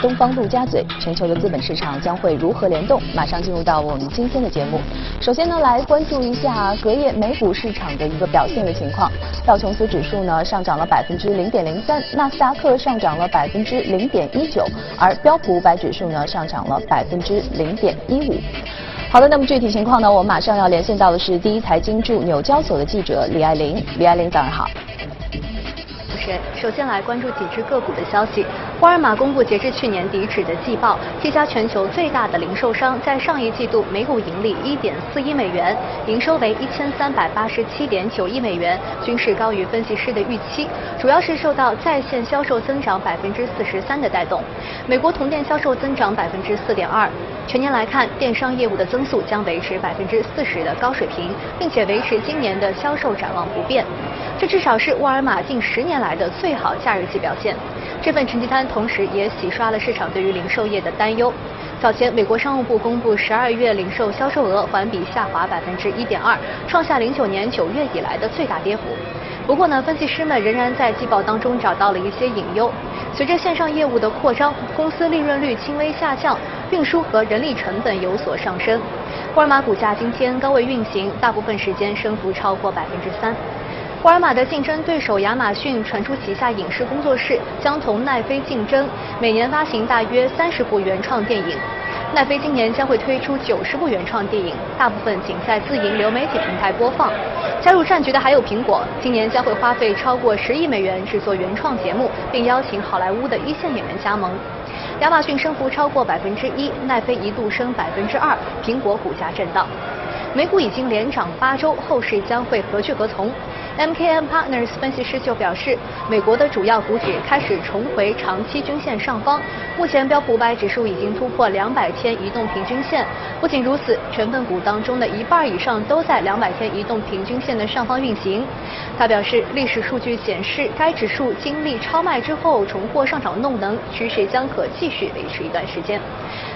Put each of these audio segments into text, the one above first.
东方陆家嘴，全球的资本市场将会如何联动？马上进入到我们今天的节目。首先呢，来关注一下隔夜美股市场的一个表现的情况。道琼斯指数呢上涨了百分之零点零三，纳斯达克上涨了百分之零点一九，而标普五百指数呢上涨了百分之零点一五。好的，那么具体情况呢，我们马上要连线到的是第一财经驻纽交所的记者李爱玲。李爱玲，早上好。主持人首先来关注几只个股的消息。沃尔玛公布截至去年底止的季报，这家全球最大的零售商在上一季度每股盈利1.4亿美元，营收为1387.9亿美元，均是高于分析师的预期，主要是受到在线销售增长43%的带动。美国同店销售增长4.2%，全年来看，电商业务的增速将维持40%的高水平，并且维持今年的销售展望不变。这至少是沃尔玛近十年来的最好假日季表现。这份成绩单同时也洗刷了市场对于零售业的担忧。早前，美国商务部公布十二月零售销售额环比下滑百分之一点二，创下零九年九月以来的最大跌幅。不过呢，分析师们仍然在季报当中找到了一些隐忧。随着线上业务的扩张，公司利润率轻微下降，运输和人力成本有所上升。沃尔玛股价今天高位运行，大部分时间升幅超过百分之三。沃尔玛的竞争对手亚马逊传出旗下影视工作室将同奈飞竞争，每年发行大约三十部原创电影。奈飞今年将会推出九十部原创电影，大部分仅在自营流媒体平台播放。加入战局的还有苹果，今年将会花费超过十亿美元制作原创节目，并邀请好莱坞的一线演员加盟。亚马逊升幅超过百分之一，奈飞一度升百分之二，苹果股价震荡。美股已经连涨八周，后市将会何去何从？MKM Partners 分析师就表示，美国的主要股指开始重回长期均线上方。目前标普五百指数已经突破两百天移动平均线。不仅如此，成分股当中的一半以上都在两百天移动平均线的上方运行。他表示，历史数据显示，该指数经历超卖之后重获上涨动能，趋势将可继续维持一段时间。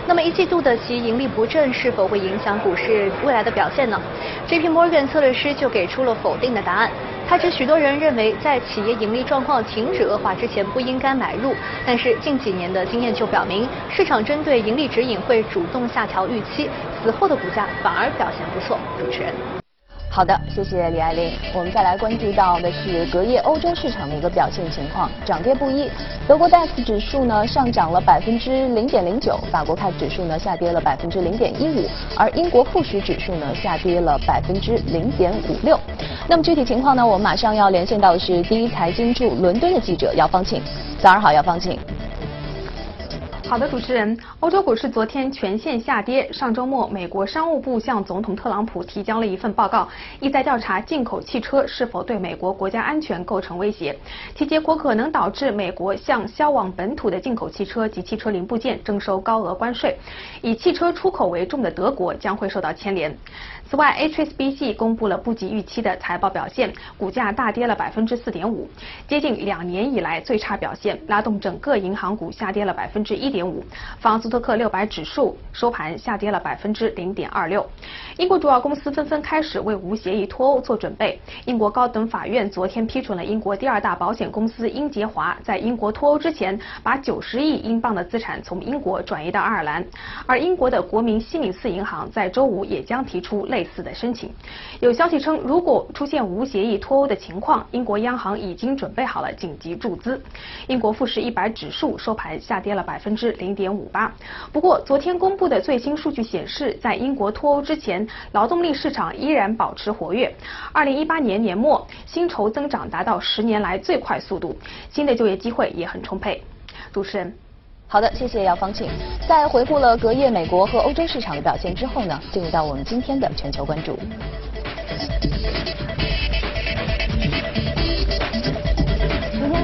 那么一季度的其盈利不振是否会影响股市未来的表现呢？JP Morgan 策略师就给出了否定的答案。他指许多人认为，在企业盈利状况停止恶化之前不应该买入，但是近几年的经验就表明，市场针对盈利指引会主动下调预期，此后的股价反而表现不错。主持人。好的，谢谢李爱玲。我们再来关注到的是隔夜欧洲市场的一个表现情况，涨跌不一。德国 DAX 指数呢上涨了百分之零点零九，法国 CAC 指数呢下跌了百分之零点一五，而英国富时指数呢下跌了百分之零点五六。那么具体情况呢，我们马上要连线到的是第一财经驻伦敦的记者姚方庆。早上好，姚方庆。好的，主持人，欧洲股市昨天全线下跌。上周末，美国商务部向总统特朗普提交了一份报告，意在调查进口汽车是否对美国国家安全构成威胁，其结果可能导致美国向销往本土的进口汽车及汽车零部件征收高额关税，以汽车出口为重的德国将会受到牵连。此外，HSBC 公布了不及预期的财报表现，股价大跌了百分之四点五，接近两年以来最差表现，拉动整个银行股下跌了百分之一点五。法斯托克六百指数收盘下跌了百分之零点二六。英国主要公司纷纷开始为无协议脱欧做准备。英国高等法院昨天批准了英国第二大保险公司英杰华在英国脱欧之前，把九十亿英镑的资产从英国转移到爱尔兰。而英国的国民西敏寺银行在周五也将提出类。类似的申请，有消息称，如果出现无协议脱欧的情况，英国央行已经准备好了紧急注资。英国富时一百指数收盘下跌了百分之零点五八。不过，昨天公布的最新数据显示，在英国脱欧之前，劳动力市场依然保持活跃。二零一八年年末，薪酬增长达到十年来最快速度，新的就业机会也很充沛。主持人。好的，谢谢姚方庆。在回顾了隔夜美国和欧洲市场的表现之后呢，进入到我们今天的全球关注。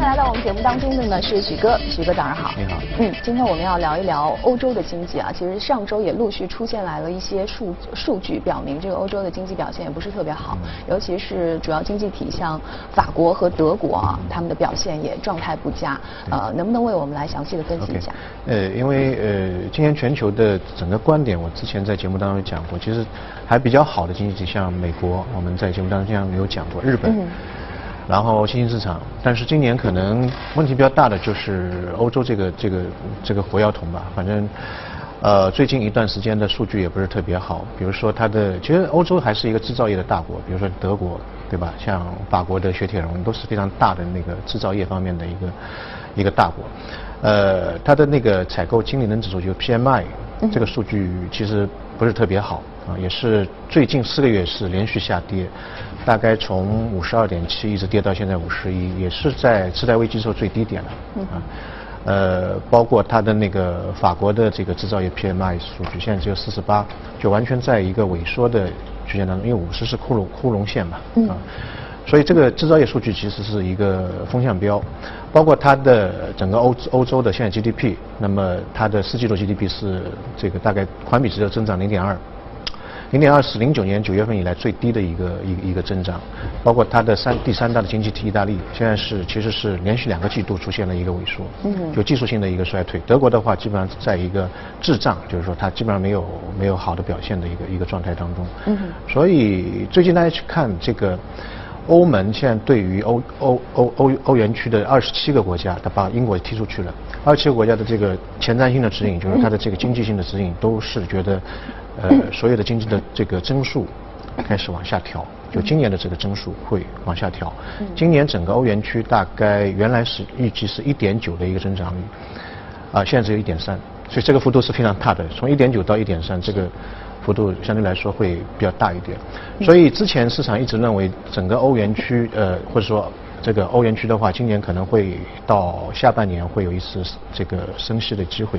来到我们节目当中的呢是许哥，许哥早上好。你好。嗯，今天我们要聊一聊欧洲的经济啊。其实上周也陆续出现来了一些数数据，表明这个欧洲的经济表现也不是特别好，尤其是主要经济体像法国和德国啊，他们的表现也状态不佳。呃，能不能为我们来详细的分析一下？呃，因为呃，今年全球的整个观点，我之前在节目当中讲过，其实还比较好的经济体像美国，我们在节目当中经常有讲过，日本。然后新兴市场，但是今年可能问题比较大的就是欧洲这个这个这个火药桶吧，反正。呃，最近一段时间的数据也不是特别好，比如说它的，其实欧洲还是一个制造业的大国，比如说德国，对吧？像法国的雪铁龙都是非常大的那个制造业方面的一个一个大国。呃，它的那个采购经理人指数就 PMI 这个数据其实不是特别好啊，也是最近四个月是连续下跌，大概从五十二点七一直跌到现在五十一，也是在次贷危机时候最低点了啊。呃，包括它的那个法国的这个制造业 PMI 数据，现在只有四十八，就完全在一个萎缩的区间当中，因为五十是窟窿窟窿线嘛，啊，所以这个制造业数据其实是一个风向标，包括它的整个欧欧洲的现在 GDP，那么它的四季度 GDP 是这个大概环比只有增长零点二。零点二是零九年九月份以来最低的一个一一个增长，包括它的三第三大的经济体意大利，现在是其实是连续两个季度出现了一个萎缩，嗯就技术性的一个衰退。德国的话基本上在一个滞胀，就是说它基本上没有没有好的表现的一个一个状态当中。嗯所以最近大家去看这个欧盟现在对于欧欧欧欧欧元区的二十七个国家，它把英国踢出去了。二十七个国家的这个前瞻性的指引，就是它的这个经济性的指引，都是觉得。呃，所有的经济的这个增速开始往下调，就今年的这个增速会往下调。今年整个欧元区大概原来是预计是一点九的一个增长率，啊，现在只有一点三，所以这个幅度是非常大的。从一点九到一点三，这个幅度相对来说会比较大一点。所以之前市场一直认为整个欧元区，呃，或者说这个欧元区的话，今年可能会到下半年会有一次这个升息的机会。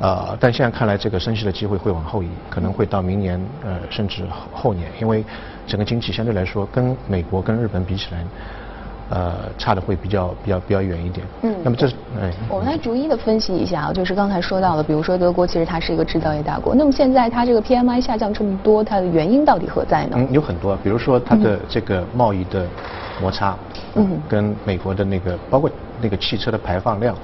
呃，但现在看来，这个升息的机会会往后移，可能会到明年，呃，甚至后年，因为整个经济相对来说跟美国、跟日本比起来，呃，差的会比较、比较、比较远一点。嗯。那么这是，哎。我们来逐一的分析一下啊，就是刚才说到的，比如说德国，其实它是一个制造业大国，那么现在它这个 PMI 下降这么多，它的原因到底何在呢？嗯，有很多，比如说它的这个贸易的摩擦，嗯，跟美国的那个，包括那个汽车的排放量。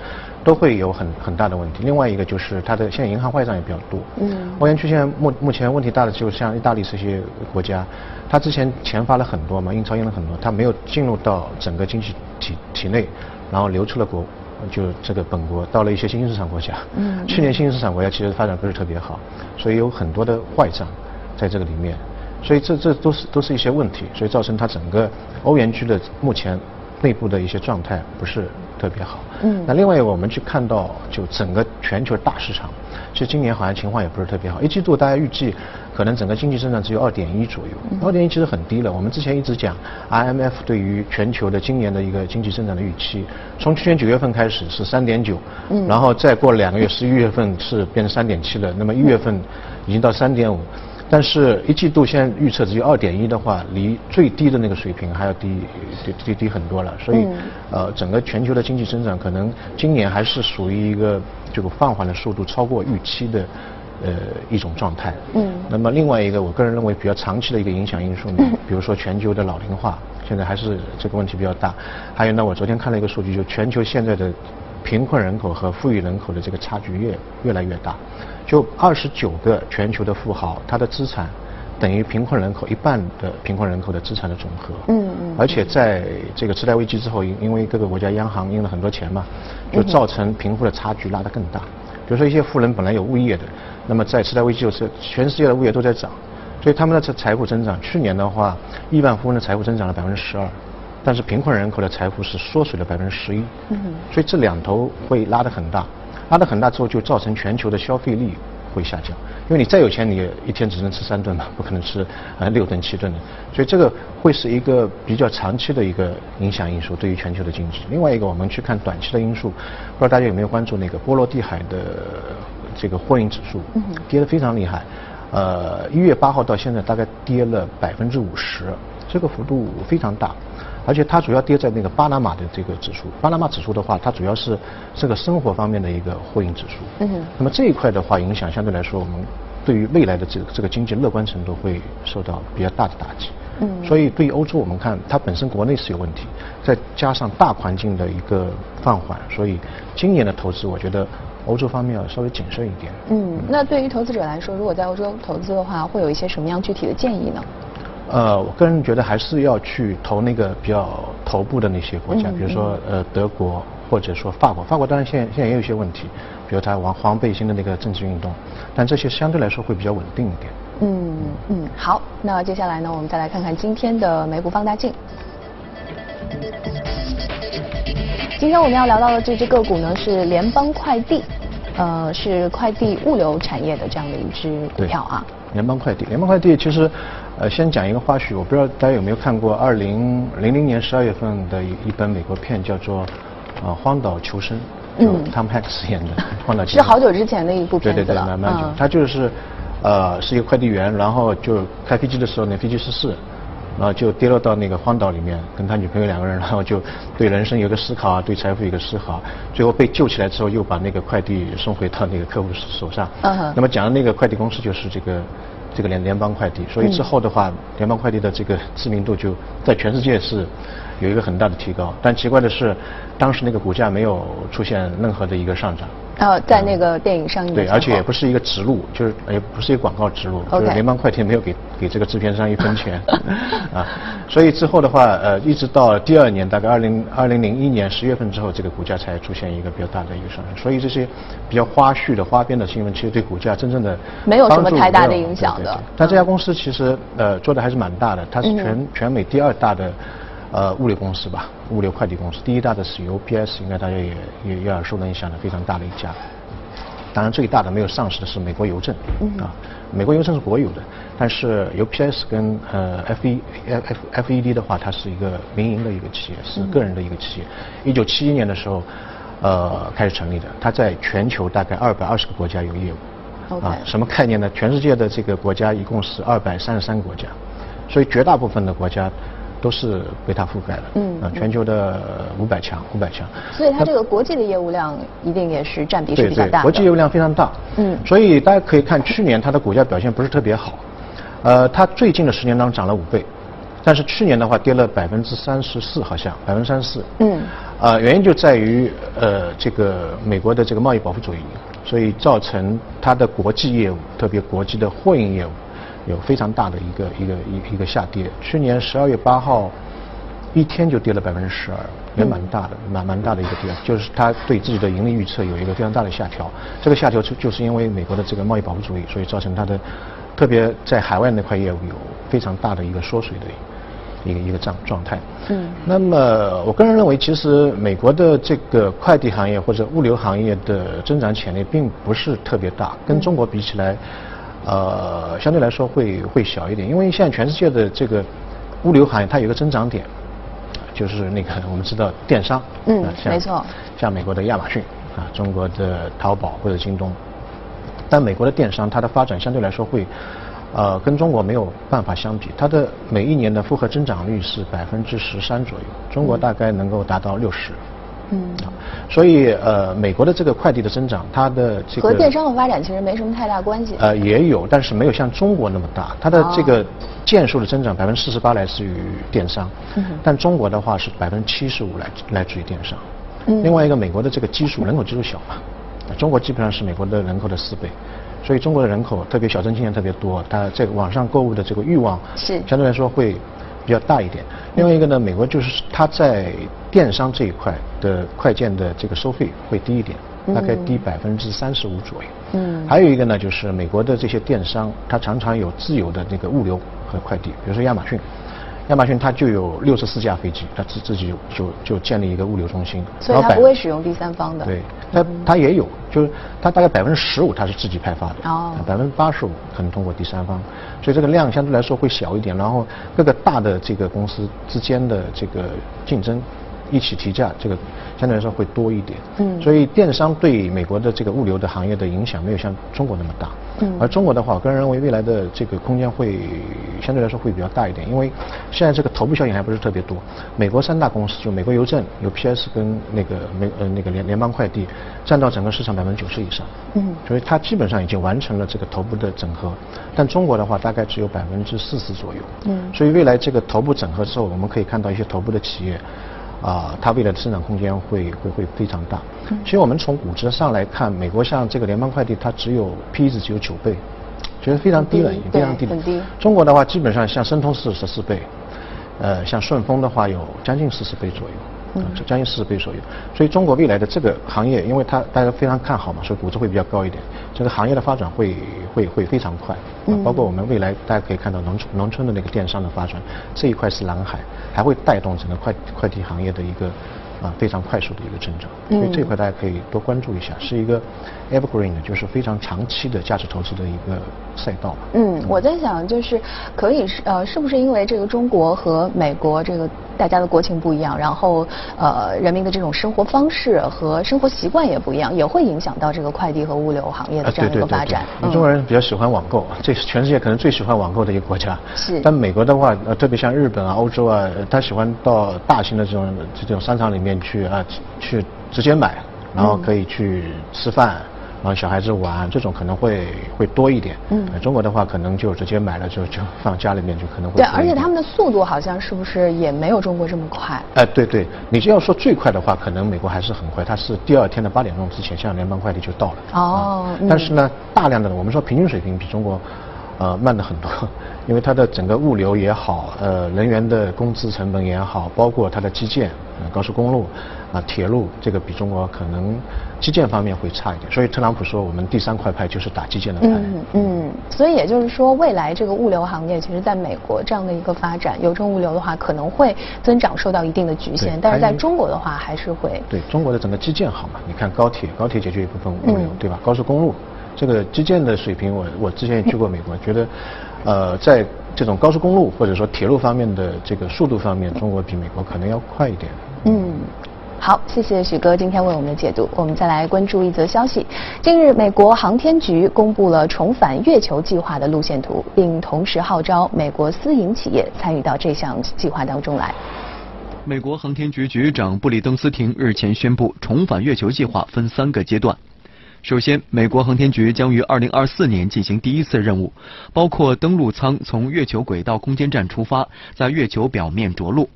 都会有很很大的问题。另外一个就是它的现在银行坏账也比较多。嗯。欧元区现在目目前问题大的就像意大利这些国家，它之前钱发了很多嘛，印钞印了很多，它没有进入到整个经济体体内，然后流出了国，就这个本国到了一些新兴市场国家。嗯。去年新兴市场国家其实发展不是特别好，所以有很多的坏账在这个里面，所以这这都是都是一些问题，所以造成它整个欧元区的目前内部的一些状态不是。特别好，嗯，那另外我们去看到，就整个全球大市场，其实今年好像情况也不是特别好。一季度大家预计可能整个经济增长只有二点一左右，二点一其实很低了。我们之前一直讲，IMF 对于全球的今年的一个经济增长的预期，从去年九月份开始是三点九，嗯，然后再过两个月，十一月份是变成三点七了，那么一月份已经到三点五。但是一季度现在预测只有二点一的话，离最低的那个水平还要低低低低很多了。所以，呃，整个全球的经济增长可能今年还是属于一个这个放缓的速度超过预期的呃一种状态。嗯。那么另外一个，我个人认为比较长期的一个影响因素呢，比如说全球的老龄化，现在还是这个问题比较大。还有呢，我昨天看了一个数据，就全球现在的贫困人口和富裕人口的这个差距越越来越大。就二十九个全球的富豪，他的资产等于贫困人口一半的贫困人口的资产的总和。嗯嗯。而且在这个次贷危机之后，因因为各个国家央行印了很多钱嘛，就造成贫富的差距拉得更大。比如说一些富人本来有物业的，那么在次贷危机就是全世界的物业都在涨，所以他们的财财富增长，去年的话，亿万富翁的财富增长了百分之十二，但是贫困人口的财富是缩水了百分之十一。嗯。所以这两头会拉得很大。拉得很大之后，就造成全球的消费力会下降。因为你再有钱，你一天只能吃三顿嘛，不可能吃呃六顿七顿的。所以这个会是一个比较长期的一个影响因素，对于全球的经济。另外一个，我们去看短期的因素，不知道大家有没有关注那个波罗的海的这个货运指数，跌得非常厉害。呃，一月八号到现在大概跌了百分之五十，这个幅度非常大。而且它主要跌在那个巴拿马的这个指数。巴拿马指数的话，它主要是这个生活方面的一个货运指数。嗯。那么这一块的话，影响相对来说，我们对于未来的这个这个经济乐观程度会受到比较大的打击。嗯。所以对于欧洲，我们看它本身国内是有问题，再加上大环境的一个放缓，所以今年的投资，我觉得欧洲方面要稍微谨慎一点。嗯。那对于投资者来说，如果在欧洲投资的话，会有一些什么样具体的建议呢？呃，我个人觉得还是要去投那个比较头部的那些国家，比如说呃德国或者说法国，法国当然现在现在也有一些问题，比如它黄黄背心的那个政治运动，但这些相对来说会比较稳定一点。嗯嗯，好，那接下来呢，我们再来看看今天的美股放大镜。今天我们要聊到的这只个股呢是联邦快递，呃，是快递物流产业的这样的一只股票啊。联邦快递，联邦快递其实，呃，先讲一个花絮，我不知道大家有没有看过二零零零年十二月份的一一本美国片，叫做《呃荒岛求生》，嗯，Tom Hanks 演的《荒岛求生》是好久之前的一部片子了。对对对，蛮蛮久。他就是，呃，是一个快递员，然后就开飞机的时候呢，飞机失事。然后就跌落到那个荒岛里面，跟他女朋友两个人，然后就对人生有个思考啊，对财富有个思考。最后被救起来之后，又把那个快递送回到那个客户手上。嗯哼。那么讲的那个快递公司就是这个这个联联邦快递，所以之后的话，联邦快递的这个知名度就在全世界是有一个很大的提高。但奇怪的是，当时那个股价没有出现任何的一个上涨。呃，在那个电影上映对，而且也不是一个植入，就是也不是一个广告植入，就是联邦快递没有给给这个制片商一分钱 啊，所以之后的话，呃，一直到第二年，大概二零二零零一年十月份之后，这个股价才出现一个比较大的一个上升。所以这些比较花絮的花边的新闻，其实对股价真正的没有什么太大的影响的。但这家公司其实呃做的还是蛮大的，它是全全美第二大的。呃，物流公司吧，物流快递公司，第一大的是 UPS，应该大家也也也耳熟能详的，非常大的一家。当然，最大的没有上市的是美国邮政，啊，美国邮政是国有的，但是 UPS 跟呃 FE F FED 的话，它是一个民营的一个企业，是个人的一个企业。一九七一年的时候，呃，开始成立的，它在全球大概二百二十个国家有业务。啊，什么概念呢？全世界的这个国家一共是二百三十三个国家，所以绝大部分的国家。都是被它覆盖了，嗯，啊，全球的五百强，五百强，所以它这个国际的业务量一定也是占比是比较大的，国际业务量非常大，嗯，所以大家可以看去年它的股价表现不是特别好，呃，它最近的十年当中涨了五倍，但是去年的话跌了百分之三十四，好像百分之三十四，嗯，啊，原因就在于呃这个美国的这个贸易保护主义，所以造成它的国际业务，特别国际的货运业务。有非常大的一个一个一一个下跌，去年十二月八号一天就跌了百分之十二，也蛮大的，蛮蛮大的一个跌，就是他对自己的盈利预测有一个非常大的下调。这个下调就就是因为美国的这个贸易保护主义，所以造成它的特别在海外那块业务有非常大的一个缩水的一个一个状状态。嗯。那么我个人认为，其实美国的这个快递行业或者物流行业的增长潜力并不是特别大，跟中国比起来。呃，相对来说会会小一点，因为现在全世界的这个物流行业它有一个增长点，就是那个我们知道电商，嗯，没错，像美国的亚马逊啊，中国的淘宝或者京东，但美国的电商它的发展相对来说会，呃，跟中国没有办法相比，它的每一年的复合增长率是百分之十三左右，中国大概能够达到六十。嗯，所以呃，美国的这个快递的增长，它的这个和电商的发展其实没什么太大关系。呃，也有，但是没有像中国那么大。它的这个件数的增长百分之四十八来自于电商，但中国的话是百分之七十五来来自于电商。另外一个，美国的这个基数人口基数小嘛，中国基本上是美国的人口的四倍，所以中国的人口特别小镇青年特别多，他这个网上购物的这个欲望是相对来说会。比较大一点，另外一个呢，美国就是它在电商这一块的快件的这个收费会低一点，大概低百分之三十五左右。嗯，还有一个呢，就是美国的这些电商，它常常有自有的那个物流和快递，比如说亚马逊。亚马逊它就有六十四架飞机，它自自己就就就建立一个物流中心，所以它不会使用第三方的。对，它它也有，就是它大概百分之十五它是自己派发的，哦，百分之八十五可能通过第三方，所以这个量相对来说会小一点。然后各个大的这个公司之间的这个竞争。一起提价，这个相对来说会多一点。嗯，所以电商对美国的这个物流的行业的影响没有像中国那么大。嗯，而中国的话，我个人认为未来的这个空间会相对来说会比较大一点，因为现在这个头部效应还不是特别多。美国三大公司就美国邮政、有 PS 跟那个美呃那个联联邦快递，占到整个市场百分之九十以上。嗯，所以它基本上已经完成了这个头部的整合。但中国的话，大概只有百分之四十左右。嗯，所以未来这个头部整合之后，我们可以看到一些头部的企业。啊，它未来的生长空间会会会非常大。其实我们从估值上来看，美国像这个联邦快递，它只有 P 值只有九倍，觉得非常低了，已经非常低了。中国的话，基本上像申通是十四倍，呃，像顺丰的话有将近四十倍左右。将近四十倍左右，所以中国未来的这个行业，因为它大家非常看好嘛，所以估值会比较高一点。这个行业的发展会会会非常快，包括我们未来大家可以看到农村农村的那个电商的发展，这一块是蓝海，还会带动整个快快递行业的一个。啊，非常快速的一个增长，所以这块大家可以多关注一下，是一个 evergreen 的，就是非常长期的价值投资的一个赛道。嗯，我在想，就是可以是呃，是不是因为这个中国和美国这个大家的国情不一样，然后呃，人民的这种生活方式和生活习惯也不一样，也会影响到这个快递和物流行业的这样一个发展。中国人比较喜欢网购，这是全世界可能最喜欢网购的一个国家。是。但美国的话，呃，特别像日本啊、欧洲啊，他喜欢到大型的这种这种商场里面。去啊，去直接买，然后可以去吃饭，然后小孩子玩，这种可能会会多一点。嗯，中国的话可能就直接买了就就放家里面就可能会。对，而且他们的速度好像是不是也没有中国这么快？哎，对对，你就要说最快的话，可能美国还是很快，它是第二天的八点钟之前，像联邦快递就到了。哦。但是呢，大量的我们说平均水平比中国。呃，慢了很多，因为它的整个物流也好，呃，人员的工资成本也好，包括它的基建，呃，高速公路，啊，铁路，这个比中国可能基建方面会差一点。所以特朗普说，我们第三块派就是打基建的派。嗯嗯。所以也就是说，未来这个物流行业，其实在美国这样的一个发展，邮政物流的话，可能会增长受到一定的局限。但是在中国的话，还是会。对中国的整个基建好嘛？你看高铁，高铁解决一部分物流，对吧？高速公路。这个基建的水平，我我之前也去过美国，觉得，呃，在这种高速公路或者说铁路方面的这个速度方面，中国比美国可能要快一点。嗯，好，谢谢许哥今天为我们的解读。我们再来关注一则消息：近日，美国航天局公布了重返月球计划的路线图，并同时号召美国私营企业参与到这项计划当中来。美国航天局局长布里登斯廷日前宣布，重返月球计划分三个阶段。首先，美国航天局将于2024年进行第一次任务，包括登陆舱从月球轨道空间站出发，在月球表面着陆。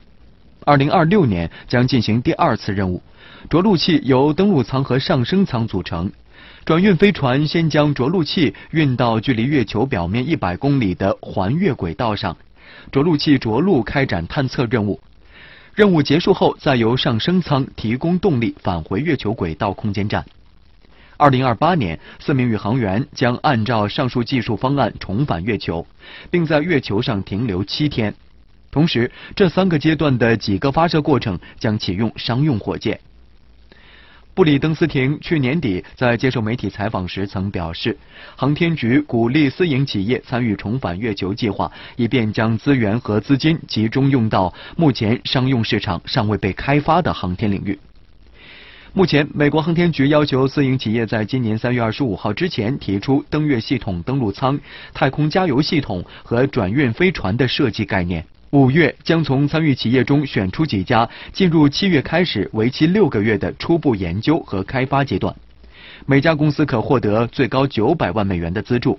2026年将进行第二次任务，着陆器由登陆舱和上升舱组成，转运飞船先将着陆器运到距离月球表面100公里的环月轨道上，着陆器着陆开展探测任务，任务结束后再由上升舱提供动力返回月球轨道空间站。二零二八年，四名宇航员将按照上述技术方案重返月球，并在月球上停留七天。同时，这三个阶段的几个发射过程将启用商用火箭。布里登斯廷去年底在接受媒体采访时曾表示，航天局鼓励私营企业参与重返月球计划，以便将资源和资金集中用到目前商用市场尚未被开发的航天领域。目前，美国航天局要求私营企业在今年三月二十五号之前提出登月系统、登陆舱、太空加油系统和转运飞船的设计概念。五月将从参与企业中选出几家，进入七月开始为期六个月的初步研究和开发阶段。每家公司可获得最高九百万美元的资助。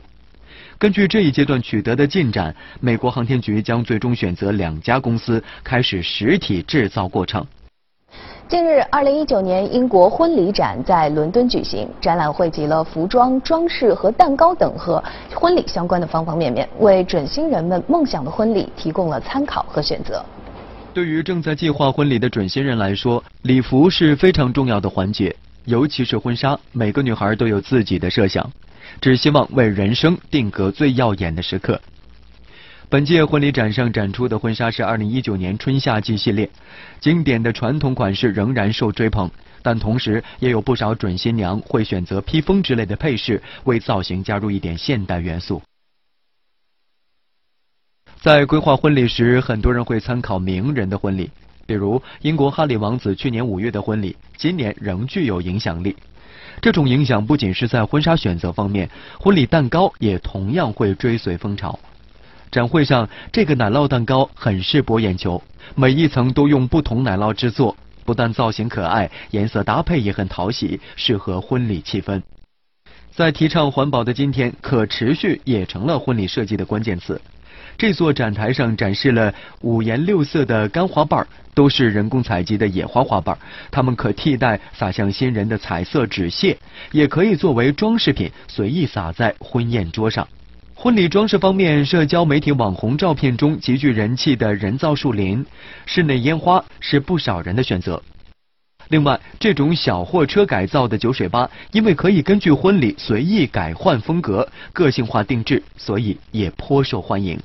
根据这一阶段取得的进展，美国航天局将最终选择两家公司开始实体制造过程。近日，二零一九年英国婚礼展在伦敦举行，展览汇集了服装、装饰和蛋糕等和婚礼相关的方方面面，为准新人们梦想的婚礼提供了参考和选择。对于正在计划婚礼的准新人来说，礼服是非常重要的环节，尤其是婚纱，每个女孩都有自己的设想，只希望为人生定格最耀眼的时刻。本届婚礼展上展出的婚纱是2019年春夏季系列，经典的传统款式仍然受追捧，但同时也有不少准新娘会选择披风之类的配饰，为造型加入一点现代元素。在规划婚礼时，很多人会参考名人的婚礼，比如英国哈里王子去年五月的婚礼，今年仍具有影响力。这种影响不仅是在婚纱选择方面，婚礼蛋糕也同样会追随风潮。展会上，这个奶酪蛋糕很是博眼球，每一层都用不同奶酪制作，不但造型可爱，颜色搭配也很讨喜，适合婚礼气氛。在提倡环保的今天，可持续也成了婚礼设计的关键词。这座展台上展示了五颜六色的干花瓣，都是人工采集的野花花瓣，它们可替代撒向新人的彩色纸屑，也可以作为装饰品随意撒在婚宴桌上。婚礼装饰方面，社交媒体网红照片中极具人气的人造树林、室内烟花是不少人的选择。另外，这种小货车改造的酒水吧，因为可以根据婚礼随意改换风格、个性化定制，所以也颇受欢迎。